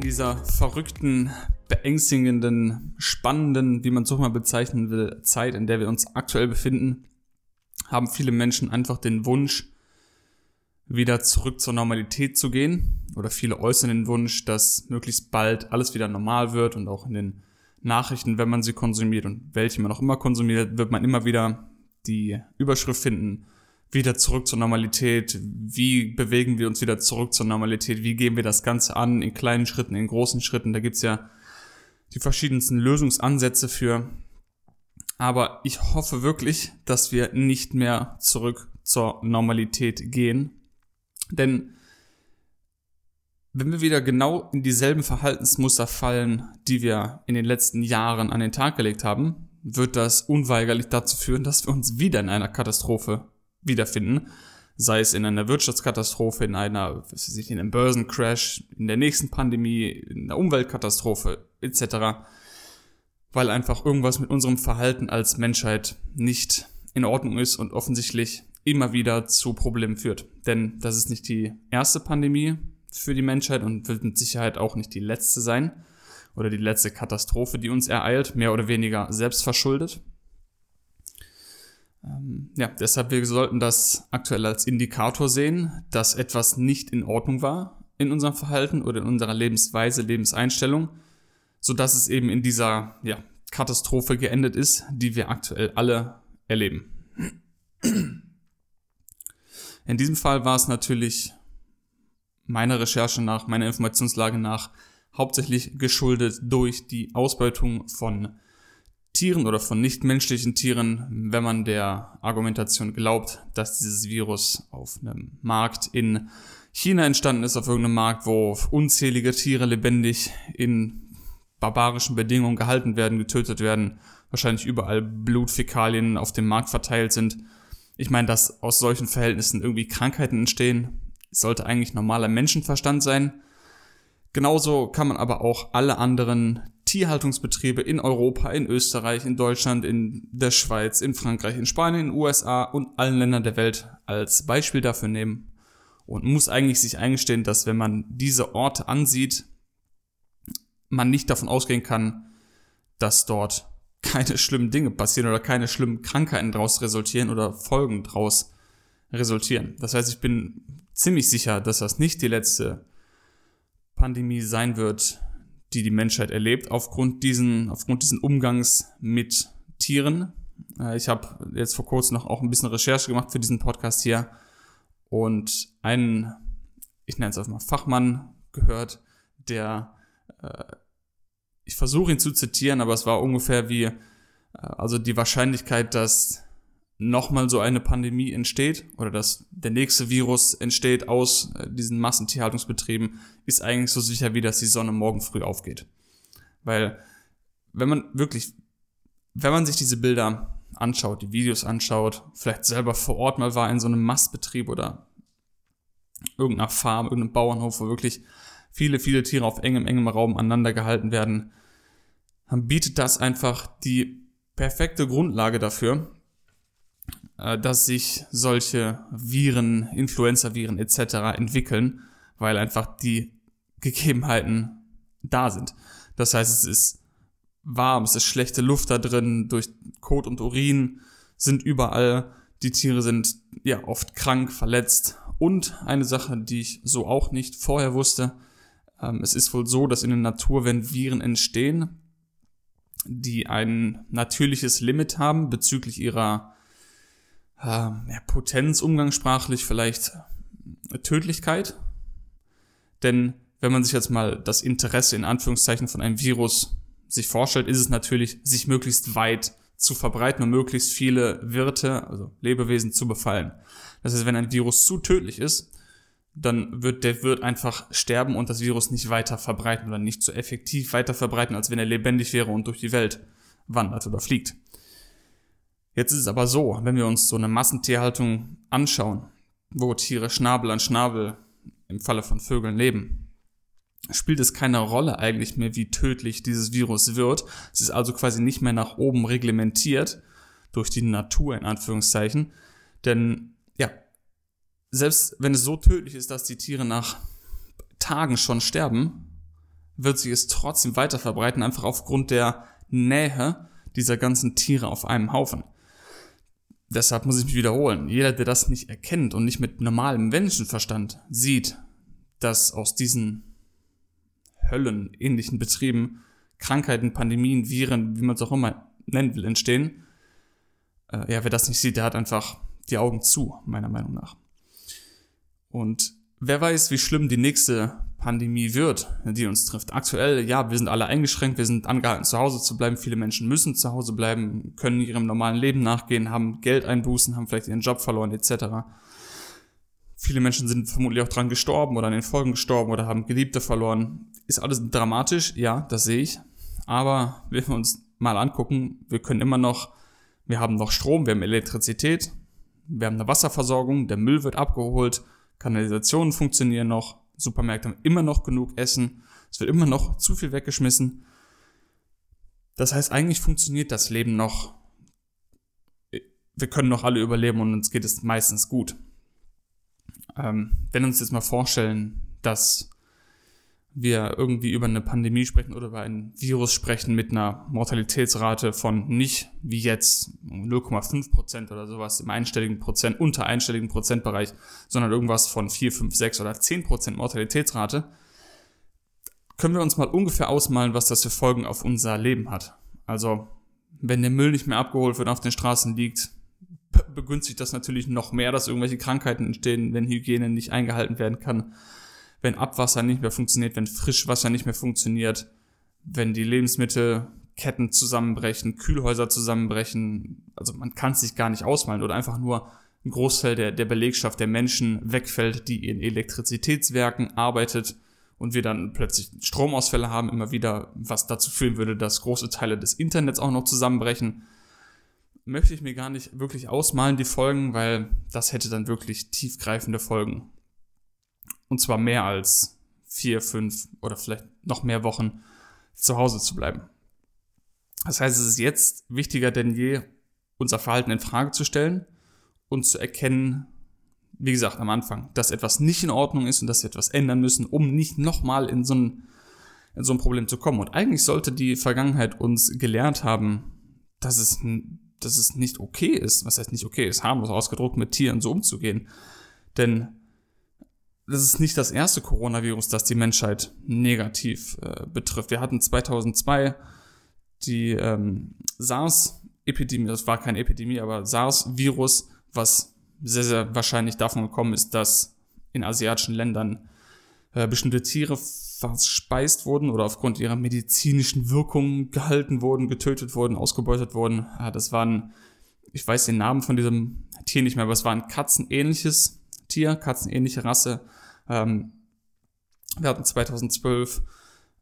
In dieser verrückten, beängstigenden, spannenden, wie man es auch mal bezeichnen will, Zeit, in der wir uns aktuell befinden, haben viele Menschen einfach den Wunsch, wieder zurück zur Normalität zu gehen. Oder viele äußern den Wunsch, dass möglichst bald alles wieder normal wird und auch in den Nachrichten, wenn man sie konsumiert und welche man auch immer konsumiert, wird man immer wieder die Überschrift finden, wieder zurück zur Normalität, wie bewegen wir uns wieder zurück zur Normalität, wie gehen wir das Ganze an, in kleinen Schritten, in großen Schritten, da gibt's ja die verschiedensten Lösungsansätze für. Aber ich hoffe wirklich, dass wir nicht mehr zurück zur Normalität gehen. Denn wenn wir wieder genau in dieselben Verhaltensmuster fallen, die wir in den letzten Jahren an den Tag gelegt haben, wird das unweigerlich dazu führen, dass wir uns wieder in einer Katastrophe wiederfinden. Sei es in einer Wirtschaftskatastrophe, in einer, was weiß ich, in einem Börsencrash, in der nächsten Pandemie, in einer Umweltkatastrophe, etc. Weil einfach irgendwas mit unserem Verhalten als Menschheit nicht in Ordnung ist und offensichtlich immer wieder zu Problemen führt. Denn das ist nicht die erste Pandemie für die Menschheit und wird mit Sicherheit auch nicht die letzte sein oder die letzte Katastrophe, die uns ereilt, mehr oder weniger selbst verschuldet. Ja, deshalb wir sollten das aktuell als Indikator sehen, dass etwas nicht in Ordnung war in unserem Verhalten oder in unserer Lebensweise, Lebenseinstellung, so dass es eben in dieser ja, Katastrophe geendet ist, die wir aktuell alle erleben. In diesem Fall war es natürlich meiner Recherche nach, meiner Informationslage nach, hauptsächlich geschuldet durch die Ausbeutung von Tieren oder von nichtmenschlichen Tieren, wenn man der Argumentation glaubt, dass dieses Virus auf einem Markt in China entstanden ist, auf irgendeinem Markt, wo unzählige Tiere lebendig in barbarischen Bedingungen gehalten werden, getötet werden, wahrscheinlich überall Blutfäkalien auf dem Markt verteilt sind. Ich meine, dass aus solchen Verhältnissen irgendwie Krankheiten entstehen, sollte eigentlich normaler Menschenverstand sein. Genauso kann man aber auch alle anderen Tierhaltungsbetriebe in Europa, in Österreich, in Deutschland, in der Schweiz, in Frankreich, in Spanien, in den USA und allen Ländern der Welt als Beispiel dafür nehmen und muss eigentlich sich eingestehen, dass wenn man diese Orte ansieht, man nicht davon ausgehen kann, dass dort keine schlimmen Dinge passieren oder keine schlimmen Krankheiten daraus resultieren oder Folgen daraus resultieren. Das heißt, ich bin ziemlich sicher, dass das nicht die letzte Pandemie sein wird, die die Menschheit erlebt, aufgrund diesen, aufgrund diesen Umgangs mit Tieren. Äh, ich habe jetzt vor kurzem noch auch ein bisschen Recherche gemacht für diesen Podcast hier und einen, ich nenne es einfach mal Fachmann gehört, der, äh, ich versuche ihn zu zitieren, aber es war ungefähr wie, äh, also die Wahrscheinlichkeit, dass nochmal so eine Pandemie entsteht oder dass der nächste Virus entsteht aus äh, diesen Massentierhaltungsbetrieben, ist eigentlich so sicher wie, dass die Sonne morgen früh aufgeht. Weil wenn man wirklich, wenn man sich diese Bilder anschaut, die Videos anschaut, vielleicht selber vor Ort mal war in so einem Mastbetrieb oder irgendeiner Farm, irgendeinem Bauernhof, wo wirklich viele, viele Tiere auf engem, engem Raum aneinander gehalten werden, dann bietet das einfach die perfekte Grundlage dafür, dass sich solche Viren, Influenza-Viren etc. entwickeln, weil einfach die Gegebenheiten da sind. Das heißt, es ist warm, es ist schlechte Luft da drin, durch Kot und Urin sind überall, die Tiere sind ja oft krank, verletzt. Und eine Sache, die ich so auch nicht vorher wusste, ähm, es ist wohl so, dass in der Natur, wenn Viren entstehen, die ein natürliches Limit haben bezüglich ihrer äh, ja, Potenz umgangssprachlich vielleicht Tödlichkeit. Denn wenn man sich jetzt mal das Interesse in Anführungszeichen von einem Virus sich vorstellt, ist es natürlich, sich möglichst weit zu verbreiten und möglichst viele Wirte, also Lebewesen zu befallen. Das heißt, wenn ein Virus zu tödlich ist, dann wird der Wirt einfach sterben und das Virus nicht weiter verbreiten oder nicht so effektiv weiter verbreiten, als wenn er lebendig wäre und durch die Welt wandert oder fliegt. Jetzt ist es aber so, wenn wir uns so eine Massentierhaltung anschauen, wo Tiere Schnabel an Schnabel im Falle von Vögeln leben, spielt es keine Rolle eigentlich mehr, wie tödlich dieses Virus wird. Es ist also quasi nicht mehr nach oben reglementiert durch die Natur in Anführungszeichen. Denn ja, selbst wenn es so tödlich ist, dass die Tiere nach Tagen schon sterben, wird sich es trotzdem weiter verbreiten, einfach aufgrund der Nähe dieser ganzen Tiere auf einem Haufen. Deshalb muss ich mich wiederholen. Jeder, der das nicht erkennt und nicht mit normalem Menschenverstand sieht, dass aus diesen höllenähnlichen Betrieben Krankheiten, Pandemien, Viren, wie man es auch immer nennen will, entstehen. Äh, ja, wer das nicht sieht, der hat einfach die Augen zu, meiner Meinung nach. Und wer weiß, wie schlimm die nächste Pandemie wird, die uns trifft. Aktuell, ja, wir sind alle eingeschränkt, wir sind angehalten, zu Hause zu bleiben. Viele Menschen müssen zu Hause bleiben, können ihrem normalen Leben nachgehen, haben Geld einbußen, haben vielleicht ihren Job verloren, etc. Viele Menschen sind vermutlich auch dran gestorben oder an den Folgen gestorben oder haben Geliebte verloren. Ist alles dramatisch, ja, das sehe ich. Aber wenn wir uns mal angucken, wir können immer noch, wir haben noch Strom, wir haben Elektrizität, wir haben eine Wasserversorgung, der Müll wird abgeholt, Kanalisationen funktionieren noch, Supermärkte haben immer noch genug Essen, es wird immer noch zu viel weggeschmissen. Das heißt, eigentlich funktioniert das Leben noch. Wir können noch alle überleben und uns geht es meistens gut. Ähm, wenn wir uns jetzt mal vorstellen, dass wir irgendwie über eine Pandemie sprechen oder über ein Virus sprechen mit einer Mortalitätsrate von nicht wie jetzt 0,5 Prozent oder sowas im einstelligen Prozent, unter einstelligen Prozentbereich, sondern irgendwas von 4, 5, 6 oder 10 Prozent Mortalitätsrate, können wir uns mal ungefähr ausmalen, was das für Folgen auf unser Leben hat. Also, wenn der Müll nicht mehr abgeholt wird, auf den Straßen liegt, begünstigt das natürlich noch mehr, dass irgendwelche Krankheiten entstehen, wenn Hygiene nicht eingehalten werden kann, wenn Abwasser nicht mehr funktioniert, wenn Frischwasser nicht mehr funktioniert, wenn die Lebensmittelketten zusammenbrechen, Kühlhäuser zusammenbrechen. Also man kann es sich gar nicht ausmalen oder einfach nur ein Großteil der, der Belegschaft der Menschen wegfällt, die in Elektrizitätswerken arbeitet und wir dann plötzlich Stromausfälle haben, immer wieder, was dazu führen würde, dass große Teile des Internets auch noch zusammenbrechen möchte ich mir gar nicht wirklich ausmalen, die Folgen, weil das hätte dann wirklich tiefgreifende Folgen. Und zwar mehr als vier, fünf oder vielleicht noch mehr Wochen zu Hause zu bleiben. Das heißt, es ist jetzt wichtiger denn je, unser Verhalten in Frage zu stellen und zu erkennen, wie gesagt, am Anfang, dass etwas nicht in Ordnung ist und dass wir etwas ändern müssen, um nicht nochmal in so ein, in so ein Problem zu kommen. Und eigentlich sollte die Vergangenheit uns gelehrt haben, dass es dass es nicht okay ist, was heißt nicht okay ist, harmlos ausgedruckt, mit Tieren so umzugehen. Denn das ist nicht das erste Coronavirus, das die Menschheit negativ äh, betrifft. Wir hatten 2002 die ähm, SARS-Epidemie, das war keine Epidemie, aber SARS-Virus, was sehr, sehr wahrscheinlich davon gekommen ist, dass in asiatischen Ländern äh, bestimmte Tiere verspeist wurden oder aufgrund ihrer medizinischen Wirkung gehalten wurden, getötet wurden, ausgebeutet wurden. Ja, das waren, ich weiß den Namen von diesem Tier nicht mehr, aber es war ein katzenähnliches Tier, katzenähnliche Rasse. Ähm, wir hatten 2012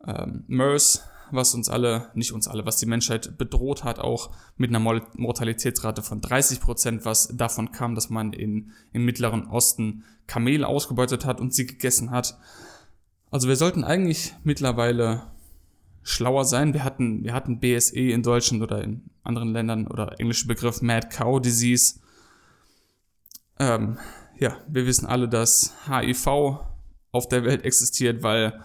ähm, MERS, was uns alle, nicht uns alle, was die Menschheit bedroht hat, auch mit einer Mortalitätsrate von 30 Prozent, was davon kam, dass man in, im Mittleren Osten Kamele ausgebeutet hat und sie gegessen hat. Also wir sollten eigentlich mittlerweile schlauer sein. Wir hatten, wir hatten BSE in Deutschland oder in anderen Ländern oder englische Begriff Mad Cow Disease. Ähm, ja, wir wissen alle, dass HIV auf der Welt existiert, weil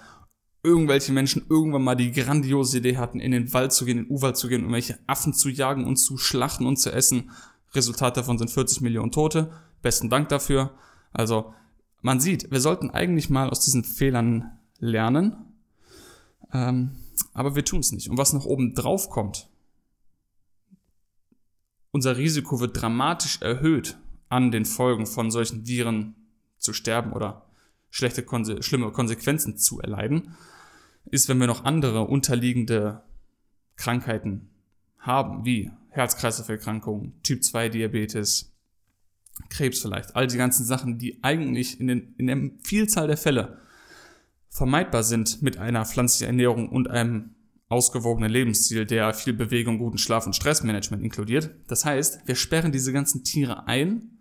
irgendwelche Menschen irgendwann mal die grandiose Idee hatten, in den Wald zu gehen, in den Urwald zu gehen, um welche Affen zu jagen und zu schlachten und zu essen. Resultat davon sind 40 Millionen Tote. Besten Dank dafür. Also man sieht, wir sollten eigentlich mal aus diesen Fehlern lernen, ähm, aber wir tun es nicht. Und was noch oben drauf kommt, unser Risiko wird dramatisch erhöht, an den Folgen von solchen Viren zu sterben oder schlechte, schlimme Konsequenzen zu erleiden, ist, wenn wir noch andere unterliegende Krankheiten haben, wie Herz-Kreislauf-Erkrankungen, Typ 2 Diabetes, Krebs vielleicht, all die ganzen Sachen, die eigentlich in, den, in der Vielzahl der Fälle vermeidbar sind mit einer pflanzlichen Ernährung und einem ausgewogenen Lebensstil, der viel Bewegung, guten Schlaf und Stressmanagement inkludiert. Das heißt, wir sperren diese ganzen Tiere ein.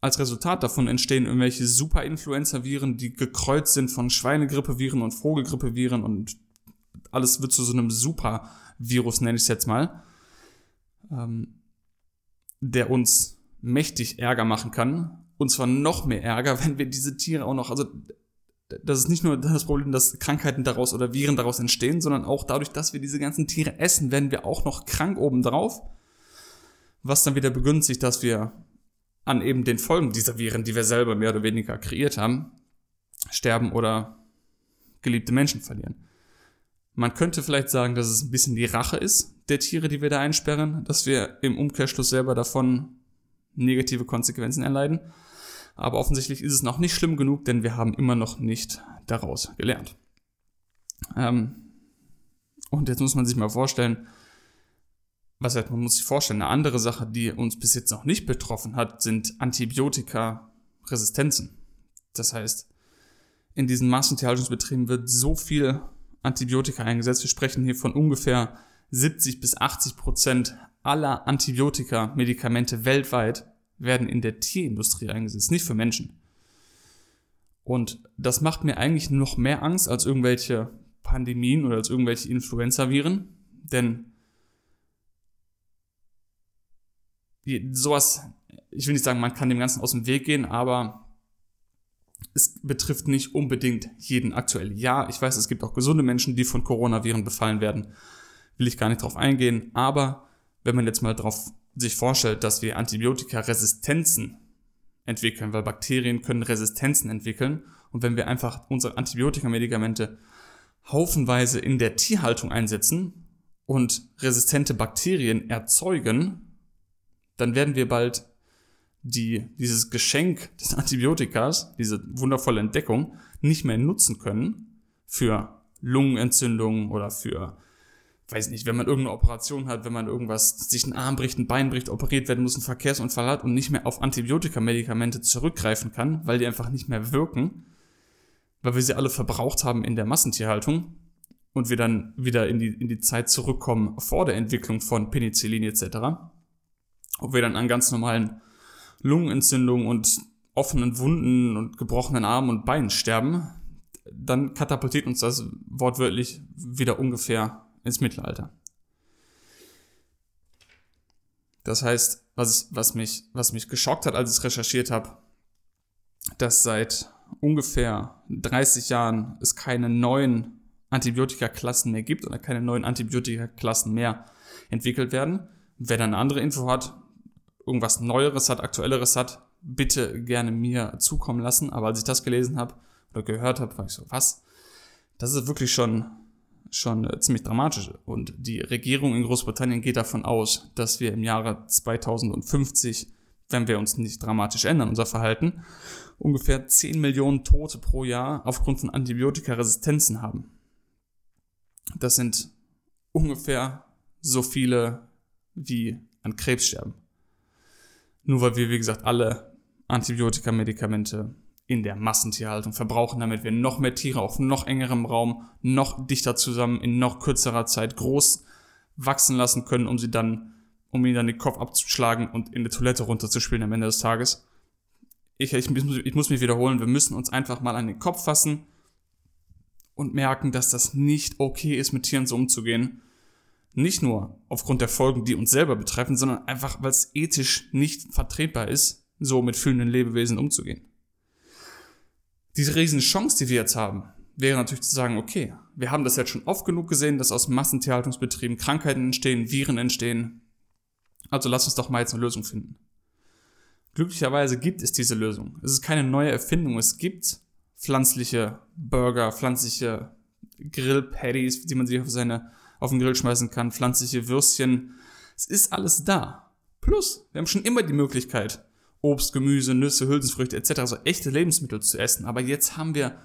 Als Resultat davon entstehen irgendwelche Super-Influenza-Viren, die gekreuzt sind von Schweinegrippe-Viren und Vogelgrippe-Viren und alles wird zu so einem Super-Virus, nenne ich es jetzt mal, ähm, der uns mächtig Ärger machen kann. Und zwar noch mehr Ärger, wenn wir diese Tiere auch noch, also das ist nicht nur das Problem, dass Krankheiten daraus oder Viren daraus entstehen, sondern auch dadurch, dass wir diese ganzen Tiere essen, werden wir auch noch krank obendrauf. Was dann wieder begünstigt, dass wir an eben den Folgen dieser Viren, die wir selber mehr oder weniger kreiert haben, sterben oder geliebte Menschen verlieren. Man könnte vielleicht sagen, dass es ein bisschen die Rache ist der Tiere, die wir da einsperren, dass wir im Umkehrschluss selber davon negative Konsequenzen erleiden. Aber offensichtlich ist es noch nicht schlimm genug, denn wir haben immer noch nicht daraus gelernt. Ähm, und jetzt muss man sich mal vorstellen, was heißt, man muss sich vorstellen, eine andere Sache, die uns bis jetzt noch nicht betroffen hat, sind Antibiotika-Resistenzen. Das heißt, in diesen Massentierhaltungsbetrieben wird so viel Antibiotika eingesetzt. Wir sprechen hier von ungefähr 70 bis 80 Prozent aller Antibiotika-Medikamente weltweit werden in der Tierindustrie eingesetzt, nicht für Menschen. Und das macht mir eigentlich noch mehr Angst als irgendwelche Pandemien oder als irgendwelche Influenza-Viren, denn sowas, ich will nicht sagen, man kann dem Ganzen aus dem Weg gehen, aber es betrifft nicht unbedingt jeden aktuell. Ja, ich weiß, es gibt auch gesunde Menschen, die von Coronaviren befallen werden. Will ich gar nicht drauf eingehen, aber wenn man jetzt mal drauf sich vorstellt, dass wir Antibiotika-Resistenzen entwickeln, weil Bakterien können Resistenzen entwickeln und wenn wir einfach unsere Antibiotika-Medikamente haufenweise in der Tierhaltung einsetzen und resistente Bakterien erzeugen, dann werden wir bald die, dieses Geschenk des Antibiotikas, diese wundervolle Entdeckung, nicht mehr nutzen können für Lungenentzündungen oder für weiß nicht, wenn man irgendeine Operation hat, wenn man irgendwas, sich einen Arm bricht, ein Bein bricht, operiert werden muss, einen Verkehrsunfall hat und nicht mehr auf Antibiotikamedikamente zurückgreifen kann, weil die einfach nicht mehr wirken, weil wir sie alle verbraucht haben in der Massentierhaltung und wir dann wieder in die, in die Zeit zurückkommen vor der Entwicklung von Penicillin etc., ob wir dann an ganz normalen Lungenentzündungen und offenen Wunden und gebrochenen Armen und Beinen sterben, dann katapultiert uns das wortwörtlich wieder ungefähr ins Mittelalter. Das heißt, was, was, mich, was mich geschockt hat, als ich recherchiert habe, dass seit ungefähr 30 Jahren es keine neuen Antibiotika-Klassen mehr gibt oder keine neuen Antibiotika-Klassen mehr entwickelt werden. Wer dann eine andere Info hat, irgendwas Neueres hat, Aktuelleres hat, bitte gerne mir zukommen lassen. Aber als ich das gelesen habe oder gehört habe, war ich so, was? Das ist wirklich schon schon äh, ziemlich dramatisch. Und die Regierung in Großbritannien geht davon aus, dass wir im Jahre 2050, wenn wir uns nicht dramatisch ändern, unser Verhalten, ungefähr 10 Millionen Tote pro Jahr aufgrund von Antibiotikaresistenzen haben. Das sind ungefähr so viele wie an Krebs sterben. Nur weil wir, wie gesagt, alle Antibiotikamedikamente in der Massentierhaltung verbrauchen, damit wir noch mehr Tiere auf noch engerem Raum, noch dichter zusammen, in noch kürzerer Zeit groß wachsen lassen können, um sie dann, um ihnen dann den Kopf abzuschlagen und in die Toilette runterzuspielen am Ende des Tages. Ich, ich, ich muss mich wiederholen, wir müssen uns einfach mal an den Kopf fassen und merken, dass das nicht okay ist, mit Tieren so umzugehen. Nicht nur aufgrund der Folgen, die uns selber betreffen, sondern einfach, weil es ethisch nicht vertretbar ist, so mit fühlenden Lebewesen umzugehen diese riesen Chance, die wir jetzt haben, wäre natürlich zu sagen, okay, wir haben das jetzt schon oft genug gesehen, dass aus Massentierhaltungsbetrieben Krankheiten entstehen, Viren entstehen. Also lass uns doch mal jetzt eine Lösung finden. Glücklicherweise gibt es diese Lösung. Es ist keine neue Erfindung. Es gibt pflanzliche Burger, pflanzliche Grillpatties, die man sich auf seine, auf den Grill schmeißen kann, pflanzliche Würstchen. Es ist alles da. Plus, wir haben schon immer die Möglichkeit, Obst, Gemüse, Nüsse, Hülsenfrüchte etc., so echte Lebensmittel zu essen. Aber jetzt haben wir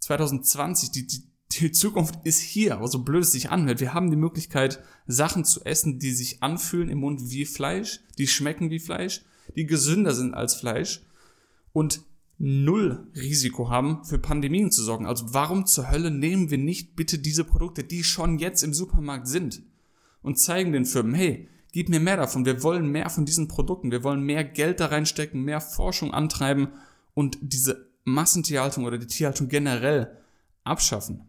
2020, die, die, die Zukunft ist hier, aber so blöd es sich anhört. Wir haben die Möglichkeit, Sachen zu essen, die sich anfühlen im Mund wie Fleisch, die schmecken wie Fleisch, die gesünder sind als Fleisch und null Risiko haben, für Pandemien zu sorgen. Also warum zur Hölle nehmen wir nicht bitte diese Produkte, die schon jetzt im Supermarkt sind und zeigen den Firmen, hey, gib mir mehr davon, wir wollen mehr von diesen Produkten, wir wollen mehr Geld da reinstecken, mehr Forschung antreiben und diese Massentierhaltung oder die Tierhaltung generell abschaffen.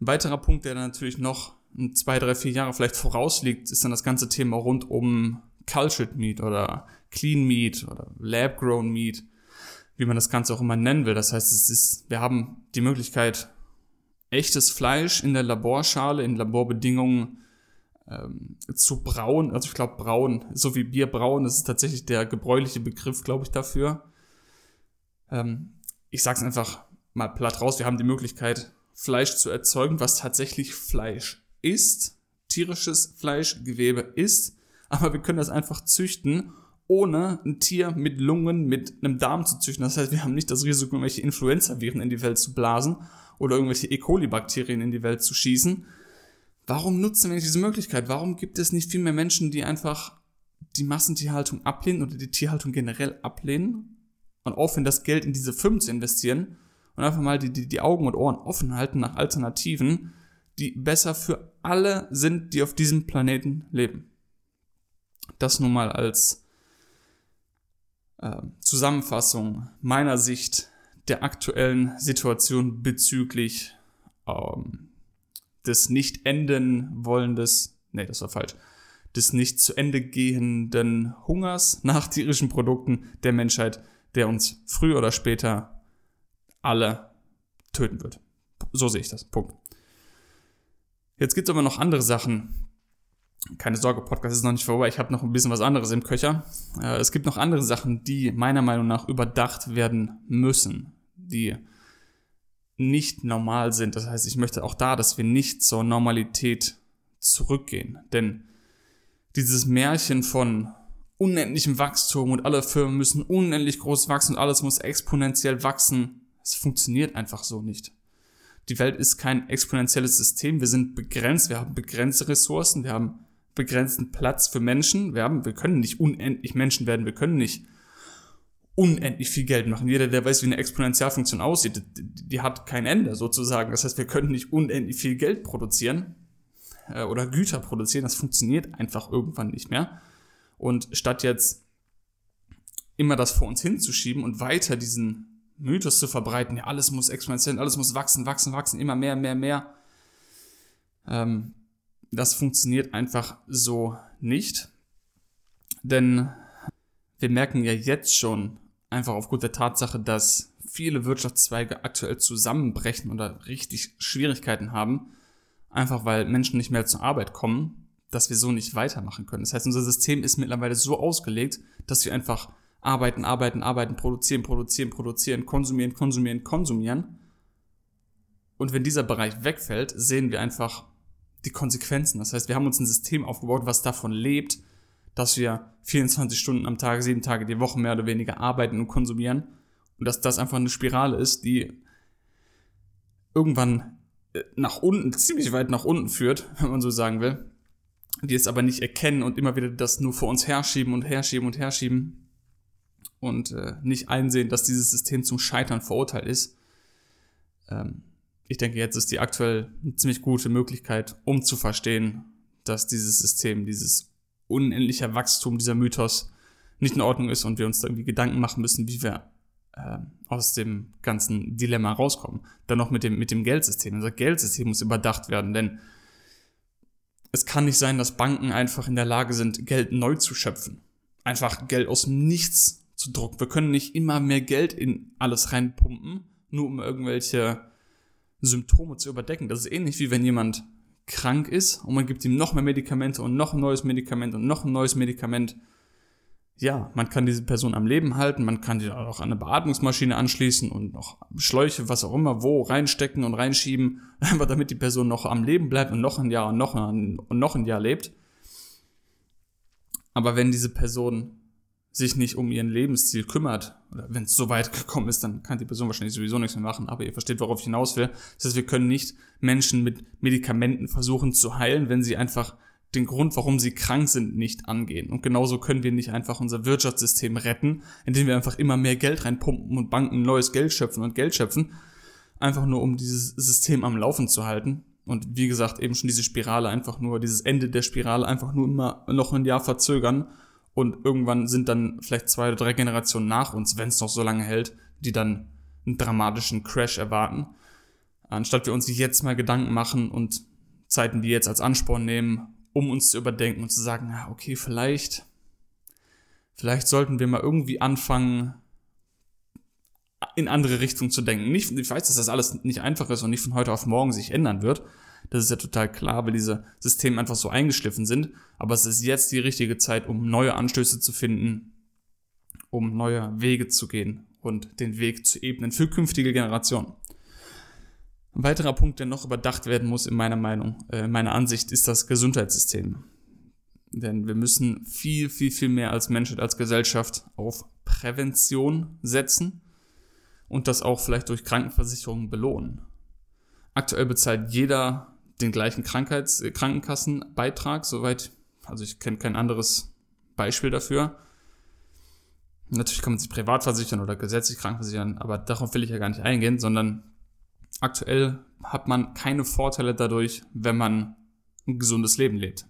Ein weiterer Punkt, der dann natürlich noch zwei, drei, vier Jahre vielleicht vorausliegt, ist dann das ganze Thema rund um Cultured Meat oder Clean Meat oder Lab Grown Meat, wie man das Ganze auch immer nennen will. Das heißt, es ist, wir haben die Möglichkeit, echtes Fleisch in der Laborschale, in Laborbedingungen ähm, zu brauen. Also ich glaube, brauen, so wie Bier brauen, das ist tatsächlich der gebräuliche Begriff, glaube ich, dafür. Ähm, ich sage es einfach mal platt raus, wir haben die Möglichkeit, Fleisch zu erzeugen, was tatsächlich Fleisch ist, tierisches Fleischgewebe ist, aber wir können das einfach züchten, ohne ein Tier mit Lungen, mit einem Darm zu züchten. Das heißt, wir haben nicht das Risiko, irgendwelche Influenza-Viren in die Welt zu blasen oder irgendwelche E. coli-Bakterien in die Welt zu schießen. Warum nutzen wir nicht diese Möglichkeit? Warum gibt es nicht viel mehr Menschen, die einfach die Massentierhaltung ablehnen oder die Tierhaltung generell ablehnen und aufhören, das Geld in diese Firmen zu investieren und einfach mal die, die, die Augen und Ohren offen halten nach Alternativen, die besser für alle sind, die auf diesem Planeten leben. Das nun mal als äh, Zusammenfassung meiner Sicht der aktuellen Situation bezüglich ähm, des nicht enden wollendes, nee, das war falsch, des nicht zu Ende gehenden Hungers nach tierischen Produkten der Menschheit, der uns früher oder später alle töten wird. So sehe ich das. Punkt. Jetzt gibt es aber noch andere Sachen. Keine Sorge, Podcast ist noch nicht vorbei. Ich habe noch ein bisschen was anderes im Köcher. Äh, es gibt noch andere Sachen, die meiner Meinung nach überdacht werden müssen, die nicht normal sind. Das heißt, ich möchte auch da, dass wir nicht zur Normalität zurückgehen. Denn dieses Märchen von unendlichem Wachstum und alle Firmen müssen unendlich groß wachsen und alles muss exponentiell wachsen, es funktioniert einfach so nicht. Die Welt ist kein exponentielles System. Wir sind begrenzt. Wir haben begrenzte Ressourcen. Wir haben begrenzten Platz für Menschen. Wir haben, wir können nicht unendlich Menschen werden. Wir können nicht unendlich viel Geld machen. Jeder, der weiß, wie eine Exponentialfunktion aussieht, die, die hat kein Ende sozusagen. Das heißt, wir können nicht unendlich viel Geld produzieren äh, oder Güter produzieren. Das funktioniert einfach irgendwann nicht mehr. Und statt jetzt immer das vor uns hinzuschieben und weiter diesen Mythos zu verbreiten, ja, alles muss exponentiell, alles muss wachsen, wachsen, wachsen, immer mehr, mehr, mehr. Ähm, das funktioniert einfach so nicht. Denn wir merken ja jetzt schon, einfach aufgrund der Tatsache, dass viele Wirtschaftszweige aktuell zusammenbrechen oder richtig Schwierigkeiten haben, einfach weil Menschen nicht mehr zur Arbeit kommen, dass wir so nicht weitermachen können. Das heißt, unser System ist mittlerweile so ausgelegt, dass wir einfach arbeiten, arbeiten, arbeiten, produzieren, produzieren, produzieren, konsumieren, konsumieren, konsumieren. Und wenn dieser Bereich wegfällt, sehen wir einfach die Konsequenzen. Das heißt, wir haben uns ein System aufgebaut, was davon lebt, dass wir 24 Stunden am Tag, sieben Tage die Woche mehr oder weniger arbeiten und konsumieren. Und dass das einfach eine Spirale ist, die irgendwann äh, nach unten, ziemlich weit nach unten führt, wenn man so sagen will. Die es aber nicht erkennen und immer wieder das nur vor uns herschieben und herschieben und herschieben und äh, nicht einsehen, dass dieses System zum Scheitern verurteilt ist. Ähm, ich denke, jetzt ist die aktuell eine ziemlich gute Möglichkeit, um zu verstehen, dass dieses System, dieses unendliche Wachstum, dieser Mythos nicht in Ordnung ist und wir uns da irgendwie Gedanken machen müssen, wie wir äh, aus dem ganzen Dilemma rauskommen. Dann noch mit dem, mit dem Geldsystem. Unser Geldsystem muss überdacht werden, denn es kann nicht sein, dass Banken einfach in der Lage sind, Geld neu zu schöpfen. Einfach Geld aus dem Nichts zu drucken. Wir können nicht immer mehr Geld in alles reinpumpen, nur um irgendwelche Symptome zu überdecken. Das ist ähnlich wie wenn jemand krank ist und man gibt ihm noch mehr Medikamente und noch ein neues Medikament und noch ein neues Medikament. Ja, man kann diese Person am Leben halten, man kann die auch an eine Beatmungsmaschine anschließen und noch Schläuche, was auch immer, wo reinstecken und reinschieben, einfach damit die Person noch am Leben bleibt und noch ein Jahr und noch ein, und noch ein Jahr lebt. Aber wenn diese Person sich nicht um ihren Lebensziel kümmert, oder wenn es so weit gekommen ist, dann kann die Person wahrscheinlich sowieso nichts mehr machen, aber ihr versteht, worauf ich hinaus will. Das heißt, wir können nicht Menschen mit Medikamenten versuchen zu heilen, wenn sie einfach den Grund, warum sie krank sind, nicht angehen. Und genauso können wir nicht einfach unser Wirtschaftssystem retten, indem wir einfach immer mehr Geld reinpumpen und Banken neues Geld schöpfen und Geld schöpfen, einfach nur um dieses System am Laufen zu halten. Und wie gesagt, eben schon diese Spirale einfach nur, dieses Ende der Spirale einfach nur immer noch ein Jahr verzögern. Und irgendwann sind dann vielleicht zwei oder drei Generationen nach uns, wenn es noch so lange hält, die dann einen dramatischen Crash erwarten. Anstatt wir uns jetzt mal Gedanken machen und Zeiten wie jetzt als Ansporn nehmen, um uns zu überdenken und zu sagen, na, okay, vielleicht, vielleicht sollten wir mal irgendwie anfangen, in andere Richtungen zu denken. Nicht, ich weiß, dass das alles nicht einfach ist und nicht von heute auf morgen sich ändern wird. Das ist ja total klar, weil diese Systeme einfach so eingeschliffen sind. Aber es ist jetzt die richtige Zeit, um neue Anstöße zu finden, um neue Wege zu gehen und den Weg zu ebnen für künftige Generationen. Ein weiterer Punkt, der noch überdacht werden muss, in meiner Meinung, äh, meiner Ansicht, ist das Gesundheitssystem. Denn wir müssen viel, viel, viel mehr als Menschheit, als Gesellschaft auf Prävention setzen und das auch vielleicht durch Krankenversicherungen belohnen. Aktuell bezahlt jeder den gleichen Krankheits äh, Krankenkassenbeitrag, soweit, also ich kenne kein anderes Beispiel dafür. Natürlich kann man sich privat versichern oder gesetzlich krankenversichern, aber darauf will ich ja gar nicht eingehen, sondern aktuell hat man keine Vorteile dadurch, wenn man ein gesundes Leben lebt.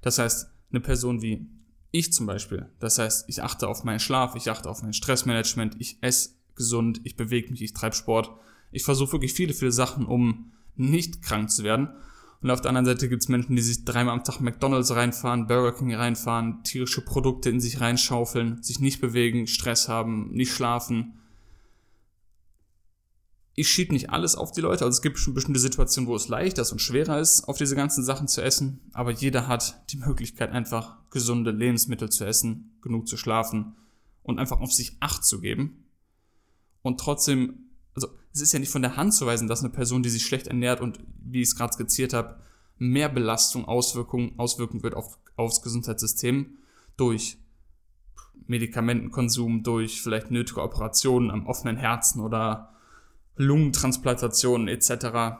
Das heißt, eine Person wie ich zum Beispiel, das heißt, ich achte auf meinen Schlaf, ich achte auf mein Stressmanagement, ich esse gesund, ich bewege mich, ich treibe Sport. Ich versuche wirklich viele, viele Sachen, um nicht krank zu werden. Und auf der anderen Seite gibt es Menschen, die sich dreimal am Tag McDonalds reinfahren, Burger King reinfahren, tierische Produkte in sich reinschaufeln, sich nicht bewegen, Stress haben, nicht schlafen ich schiebe nicht alles auf die Leute. Also es gibt schon bestimmte Situationen, wo es leichter und schwerer ist, auf diese ganzen Sachen zu essen. Aber jeder hat die Möglichkeit, einfach gesunde Lebensmittel zu essen, genug zu schlafen und einfach auf sich Acht zu geben. Und trotzdem, also es ist ja nicht von der Hand zu weisen, dass eine Person, die sich schlecht ernährt und wie ich es gerade skizziert habe, mehr Belastung, Auswirkungen auswirken wird auf, aufs Gesundheitssystem durch Medikamentenkonsum, durch vielleicht nötige Operationen am offenen Herzen oder Lungentransplantationen etc.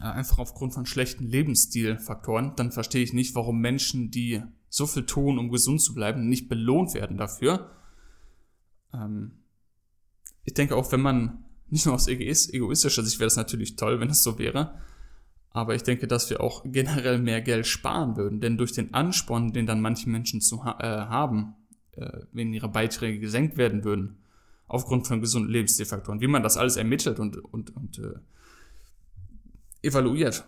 Einfach aufgrund von schlechten Lebensstilfaktoren, dann verstehe ich nicht, warum Menschen, die so viel tun, um gesund zu bleiben, nicht belohnt werden dafür. Ähm, ich denke auch, wenn man nicht nur aus egoistischer Sicht wäre das natürlich toll, wenn es so wäre, aber ich denke, dass wir auch generell mehr Geld sparen würden, denn durch den Ansporn, den dann manche Menschen zu ha äh, haben, äh, wenn ihre Beiträge gesenkt werden würden, aufgrund von gesunden Lebensstilfaktoren. Wie man das alles ermittelt und, und, und äh, evaluiert,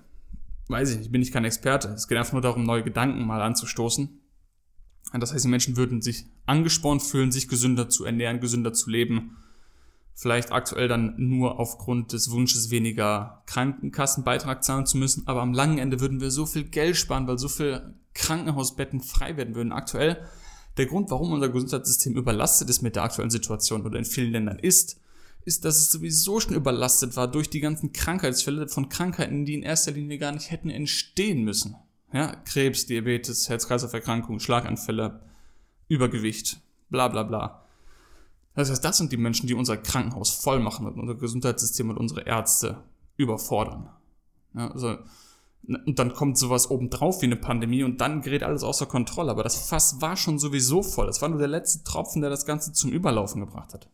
weiß ich nicht, bin ich kein Experte. Es geht einfach nur darum, neue Gedanken mal anzustoßen. Das heißt, die Menschen würden sich angespornt fühlen, sich gesünder zu ernähren, gesünder zu leben. Vielleicht aktuell dann nur aufgrund des Wunsches, weniger Krankenkassenbeitrag zahlen zu müssen. Aber am langen Ende würden wir so viel Geld sparen, weil so viel Krankenhausbetten frei werden würden. Aktuell der Grund, warum unser Gesundheitssystem überlastet ist mit der aktuellen Situation oder in vielen Ländern ist, ist, dass es sowieso schon überlastet war durch die ganzen Krankheitsfälle von Krankheiten, die in erster Linie gar nicht hätten entstehen müssen. Ja, Krebs, Diabetes, Herz-Kreislauf-Erkrankungen, Schlaganfälle, Übergewicht, bla bla bla. Das heißt, das sind die Menschen, die unser Krankenhaus voll machen und unser Gesundheitssystem und unsere Ärzte überfordern. Ja, also und dann kommt sowas obendrauf wie eine Pandemie und dann gerät alles außer Kontrolle. Aber das Fass war schon sowieso voll. Das war nur der letzte Tropfen, der das Ganze zum Überlaufen gebracht hat.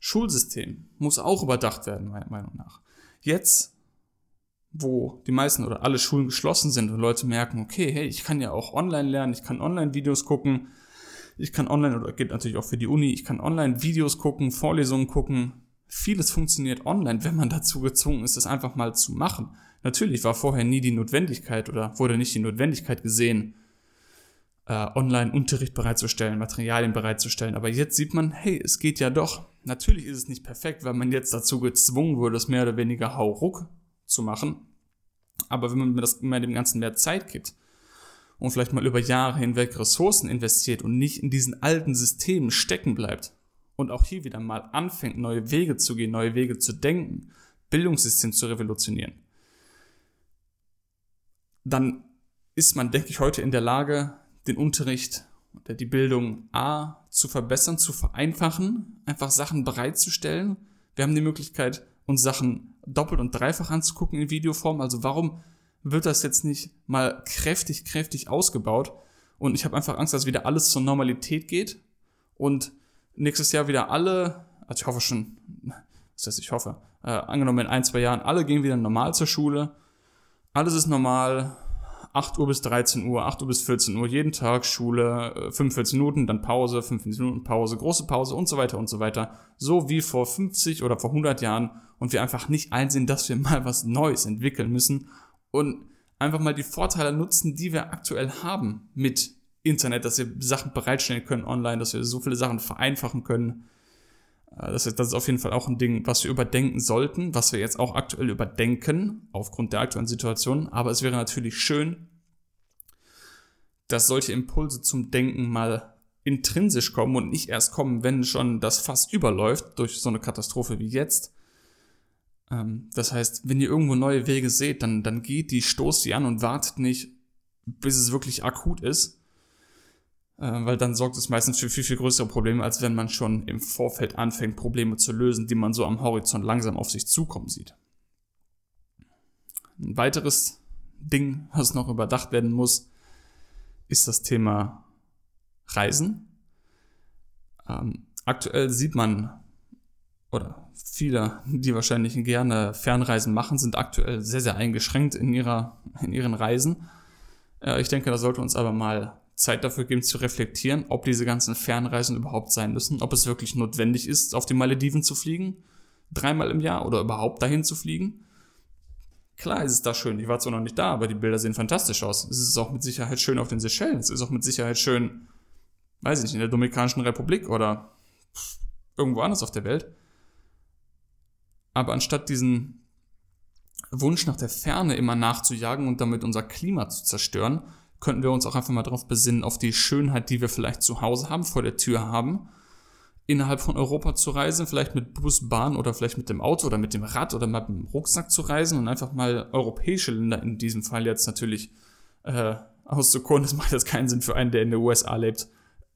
Schulsystem muss auch überdacht werden, meiner Meinung nach. Jetzt, wo die meisten oder alle Schulen geschlossen sind und Leute merken, okay, hey, ich kann ja auch online lernen, ich kann online Videos gucken, ich kann online, oder geht natürlich auch für die Uni, ich kann online Videos gucken, Vorlesungen gucken. Vieles funktioniert online, wenn man dazu gezwungen ist, es einfach mal zu machen. Natürlich war vorher nie die Notwendigkeit oder wurde nicht die Notwendigkeit gesehen, äh, Online-Unterricht bereitzustellen, Materialien bereitzustellen. Aber jetzt sieht man, hey, es geht ja doch. Natürlich ist es nicht perfekt, weil man jetzt dazu gezwungen wurde, es mehr oder weniger hauruck zu machen. Aber wenn man das immer dem Ganzen mehr Zeit gibt und vielleicht mal über Jahre hinweg Ressourcen investiert und nicht in diesen alten Systemen stecken bleibt und auch hier wieder mal anfängt, neue Wege zu gehen, neue Wege zu denken, Bildungssystem zu revolutionieren, dann ist man, denke ich, heute in der Lage, den Unterricht oder die Bildung A zu verbessern, zu vereinfachen, einfach Sachen bereitzustellen. Wir haben die Möglichkeit, uns Sachen doppelt und dreifach anzugucken in Videoform. Also warum, wird das jetzt nicht mal kräftig, kräftig ausgebaut. Und ich habe einfach Angst, dass wieder alles zur Normalität geht und nächstes Jahr wieder alle, also ich hoffe schon, was heißt ich hoffe, äh, angenommen in ein, zwei Jahren, alle gehen wieder normal zur Schule, alles ist normal, 8 Uhr bis 13 Uhr, 8 Uhr bis 14 Uhr, jeden Tag Schule, 45 äh, Minuten, dann Pause, 15 Minuten Pause, große Pause und so weiter und so weiter. So wie vor 50 oder vor 100 Jahren und wir einfach nicht einsehen, dass wir mal was Neues entwickeln müssen und einfach mal die Vorteile nutzen, die wir aktuell haben mit Internet, dass wir Sachen bereitstellen können online, dass wir so viele Sachen vereinfachen können. Äh, das ist, das ist auf jeden Fall auch ein Ding, was wir überdenken sollten, was wir jetzt auch aktuell überdenken, aufgrund der aktuellen Situation. Aber es wäre natürlich schön, dass solche Impulse zum Denken mal intrinsisch kommen und nicht erst kommen, wenn schon das fast überläuft durch so eine Katastrophe wie jetzt. Ähm, das heißt, wenn ihr irgendwo neue Wege seht, dann, dann geht die, stoßt die an und wartet nicht, bis es wirklich akut ist, äh, weil dann sorgt es meistens für viel, viel größere Probleme, als wenn man schon im Vorfeld anfängt, Probleme zu lösen, die man so am Horizont langsam auf sich zukommen sieht. Ein weiteres Ding, was noch überdacht werden muss, ist das Thema Reisen. Ähm, aktuell sieht man, oder viele, die wahrscheinlich gerne Fernreisen machen, sind aktuell sehr, sehr eingeschränkt in, ihrer, in ihren Reisen. Äh, ich denke, da sollte uns aber mal Zeit dafür geben zu reflektieren, ob diese ganzen Fernreisen überhaupt sein müssen, ob es wirklich notwendig ist, auf die Malediven zu fliegen, dreimal im Jahr oder überhaupt dahin zu fliegen. Klar ist es da schön, ich war zwar noch nicht da, aber die Bilder sehen fantastisch aus. Es ist auch mit Sicherheit schön auf den Seychellen, es ist auch mit Sicherheit schön, weiß ich nicht, in der Dominikanischen Republik oder irgendwo anders auf der Welt. Aber anstatt diesen Wunsch nach der Ferne immer nachzujagen und damit unser Klima zu zerstören, könnten wir uns auch einfach mal darauf besinnen, auf die Schönheit, die wir vielleicht zu Hause haben, vor der Tür haben, innerhalb von Europa zu reisen, vielleicht mit Bus, Bahn oder vielleicht mit dem Auto oder mit dem Rad oder mit dem Rucksack zu reisen und einfach mal europäische Länder in diesem Fall jetzt natürlich äh, auszukoren. Das macht jetzt keinen Sinn für einen, der in den USA lebt,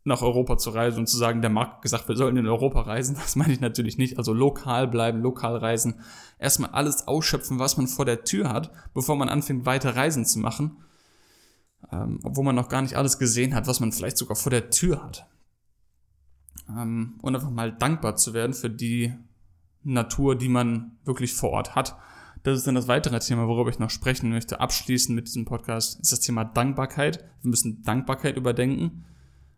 nach Europa zu reisen und zu sagen, der Markt gesagt, wir sollen in Europa reisen. Das meine ich natürlich nicht. Also lokal bleiben, lokal reisen. Erstmal alles ausschöpfen, was man vor der Tür hat, bevor man anfängt, weiter Reisen zu machen ähm, obwohl man noch gar nicht alles gesehen hat, was man vielleicht sogar vor der Tür hat. Ähm, und einfach mal dankbar zu werden für die Natur, die man wirklich vor Ort hat. Das ist dann das weitere Thema, worüber ich noch sprechen möchte. Abschließend mit diesem Podcast ist das Thema Dankbarkeit. Wir müssen Dankbarkeit überdenken.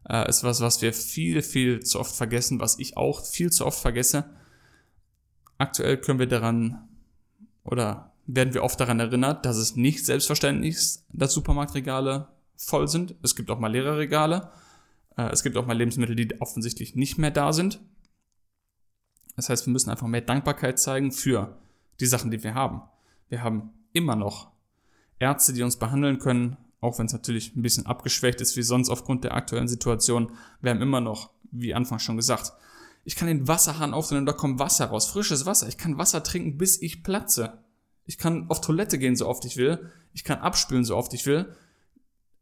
Äh, ist was, was wir viel, viel zu oft vergessen, was ich auch viel zu oft vergesse. Aktuell können wir daran oder werden wir oft daran erinnert, dass es nicht selbstverständlich ist, dass Supermarktregale voll sind. Es gibt auch mal leere Regale. Äh, es gibt auch mal Lebensmittel, die offensichtlich nicht mehr da sind. Das heißt, wir müssen einfach mehr Dankbarkeit zeigen für die Sachen, die wir haben. Wir haben immer noch Ärzte, die uns behandeln können, auch wenn es natürlich ein bisschen abgeschwächt ist wie sonst aufgrund der aktuellen Situation. Wir haben immer noch, wie Anfang schon gesagt, ich kann den Wasserhahn aufdrehen und da kommt Wasser raus, frisches Wasser. Ich kann Wasser trinken, bis ich platze. Ich kann auf Toilette gehen, so oft ich will. Ich kann abspülen, so oft ich will.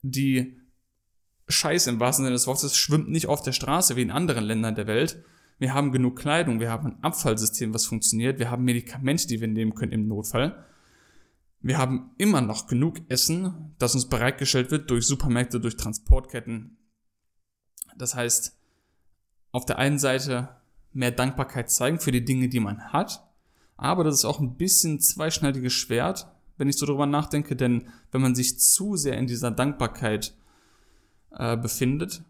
Die Scheiße im wahrsten Sinne des Wortes schwimmt nicht auf der Straße wie in anderen Ländern der Welt. Wir haben genug Kleidung, wir haben ein Abfallsystem, was funktioniert, wir haben Medikamente, die wir nehmen können im Notfall. Wir haben immer noch genug Essen, das uns bereitgestellt wird durch Supermärkte, durch Transportketten. Das heißt, auf der einen Seite mehr Dankbarkeit zeigen für die Dinge, die man hat, aber das ist auch ein bisschen zweischneidiges Schwert, wenn ich so drüber nachdenke, denn wenn man sich zu sehr in dieser Dankbarkeit äh, befindet,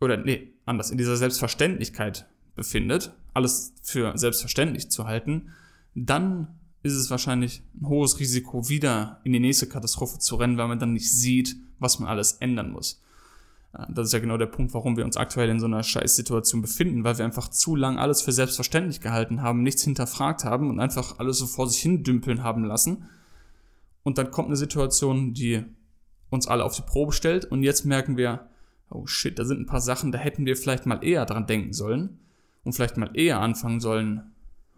oder nee, anders, in dieser Selbstverständlichkeit befindet, alles für selbstverständlich zu halten, dann ist es wahrscheinlich ein hohes Risiko, wieder in die nächste Katastrophe zu rennen, weil man dann nicht sieht, was man alles ändern muss. Das ist ja genau der Punkt, warum wir uns aktuell in so einer Scheißsituation befinden, weil wir einfach zu lang alles für selbstverständlich gehalten haben, nichts hinterfragt haben und einfach alles so vor sich hin dümpeln haben lassen. Und dann kommt eine Situation, die uns alle auf die Probe stellt und jetzt merken wir, oh shit, da sind ein paar Sachen, da hätten wir vielleicht mal eher dran denken sollen und vielleicht mal eher anfangen sollen,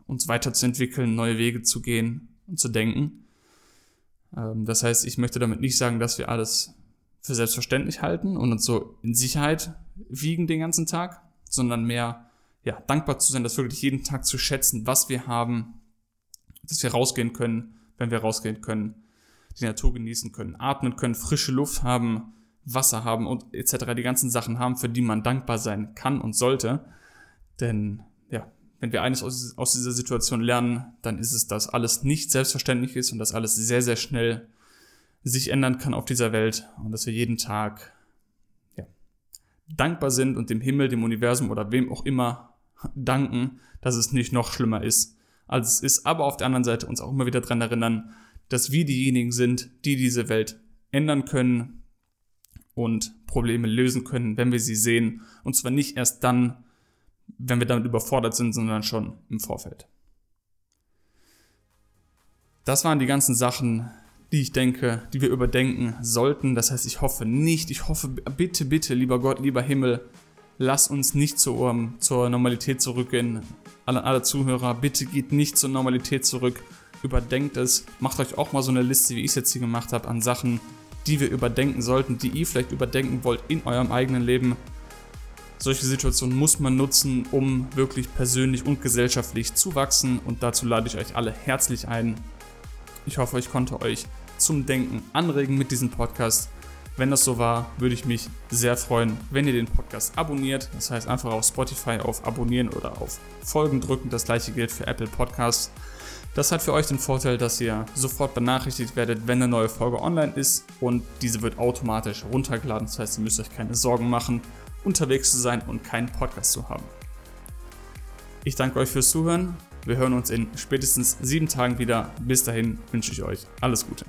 uns weiterzuentwickeln, neue Wege zu gehen und zu denken. Ähm, das heißt, ich möchte damit nicht sagen, dass wir alles für selbstverständlich halten und uns so in Sicherheit wiegen den ganzen Tag, sondern mehr ja, dankbar zu sein, das wirklich jeden Tag zu schätzen, was wir haben, dass wir rausgehen können, wenn wir rausgehen können, die Natur genießen können, atmen können, frische Luft haben, Wasser haben und etc. die ganzen Sachen haben, für die man dankbar sein kann und sollte. Denn ja, wenn wir eines aus, aus dieser Situation lernen, dann ist es, dass alles nicht selbstverständlich ist und dass alles sehr, sehr schnell sich ändern kann auf dieser Welt und dass wir jeden Tag ja, dankbar sind und dem Himmel, dem Universum oder wem auch immer danken, dass es nicht noch schlimmer ist, als es ist. Aber auf der anderen Seite uns auch immer wieder daran erinnern, dass wir diejenigen sind, die diese Welt ändern können und Probleme lösen können, wenn wir sie sehen. Und zwar nicht erst dann, wenn wir damit überfordert sind, sondern schon im Vorfeld. Das waren die ganzen Sachen, die ich denke, die wir überdenken sollten. Das heißt, ich hoffe nicht, ich hoffe, bitte, bitte, lieber Gott, lieber Himmel, lass uns nicht zur, um, zur Normalität zurückgehen. Alle, alle Zuhörer, bitte geht nicht zur Normalität zurück. Überdenkt es. Macht euch auch mal so eine Liste, wie ich es jetzt hier gemacht habe, an Sachen, die wir überdenken sollten, die ihr vielleicht überdenken wollt in eurem eigenen Leben. Solche Situationen muss man nutzen, um wirklich persönlich und gesellschaftlich zu wachsen und dazu lade ich euch alle herzlich ein. Ich hoffe, ich konnte euch zum Denken anregen mit diesem Podcast. Wenn das so war, würde ich mich sehr freuen, wenn ihr den Podcast abonniert. Das heißt einfach auf Spotify auf Abonnieren oder auf Folgen drücken. Das gleiche gilt für Apple Podcasts. Das hat für euch den Vorteil, dass ihr sofort benachrichtigt werdet, wenn eine neue Folge online ist und diese wird automatisch runtergeladen. Das heißt, ihr müsst euch keine Sorgen machen, unterwegs zu sein und keinen Podcast zu haben. Ich danke euch fürs Zuhören. Wir hören uns in spätestens sieben Tagen wieder. Bis dahin wünsche ich euch alles Gute.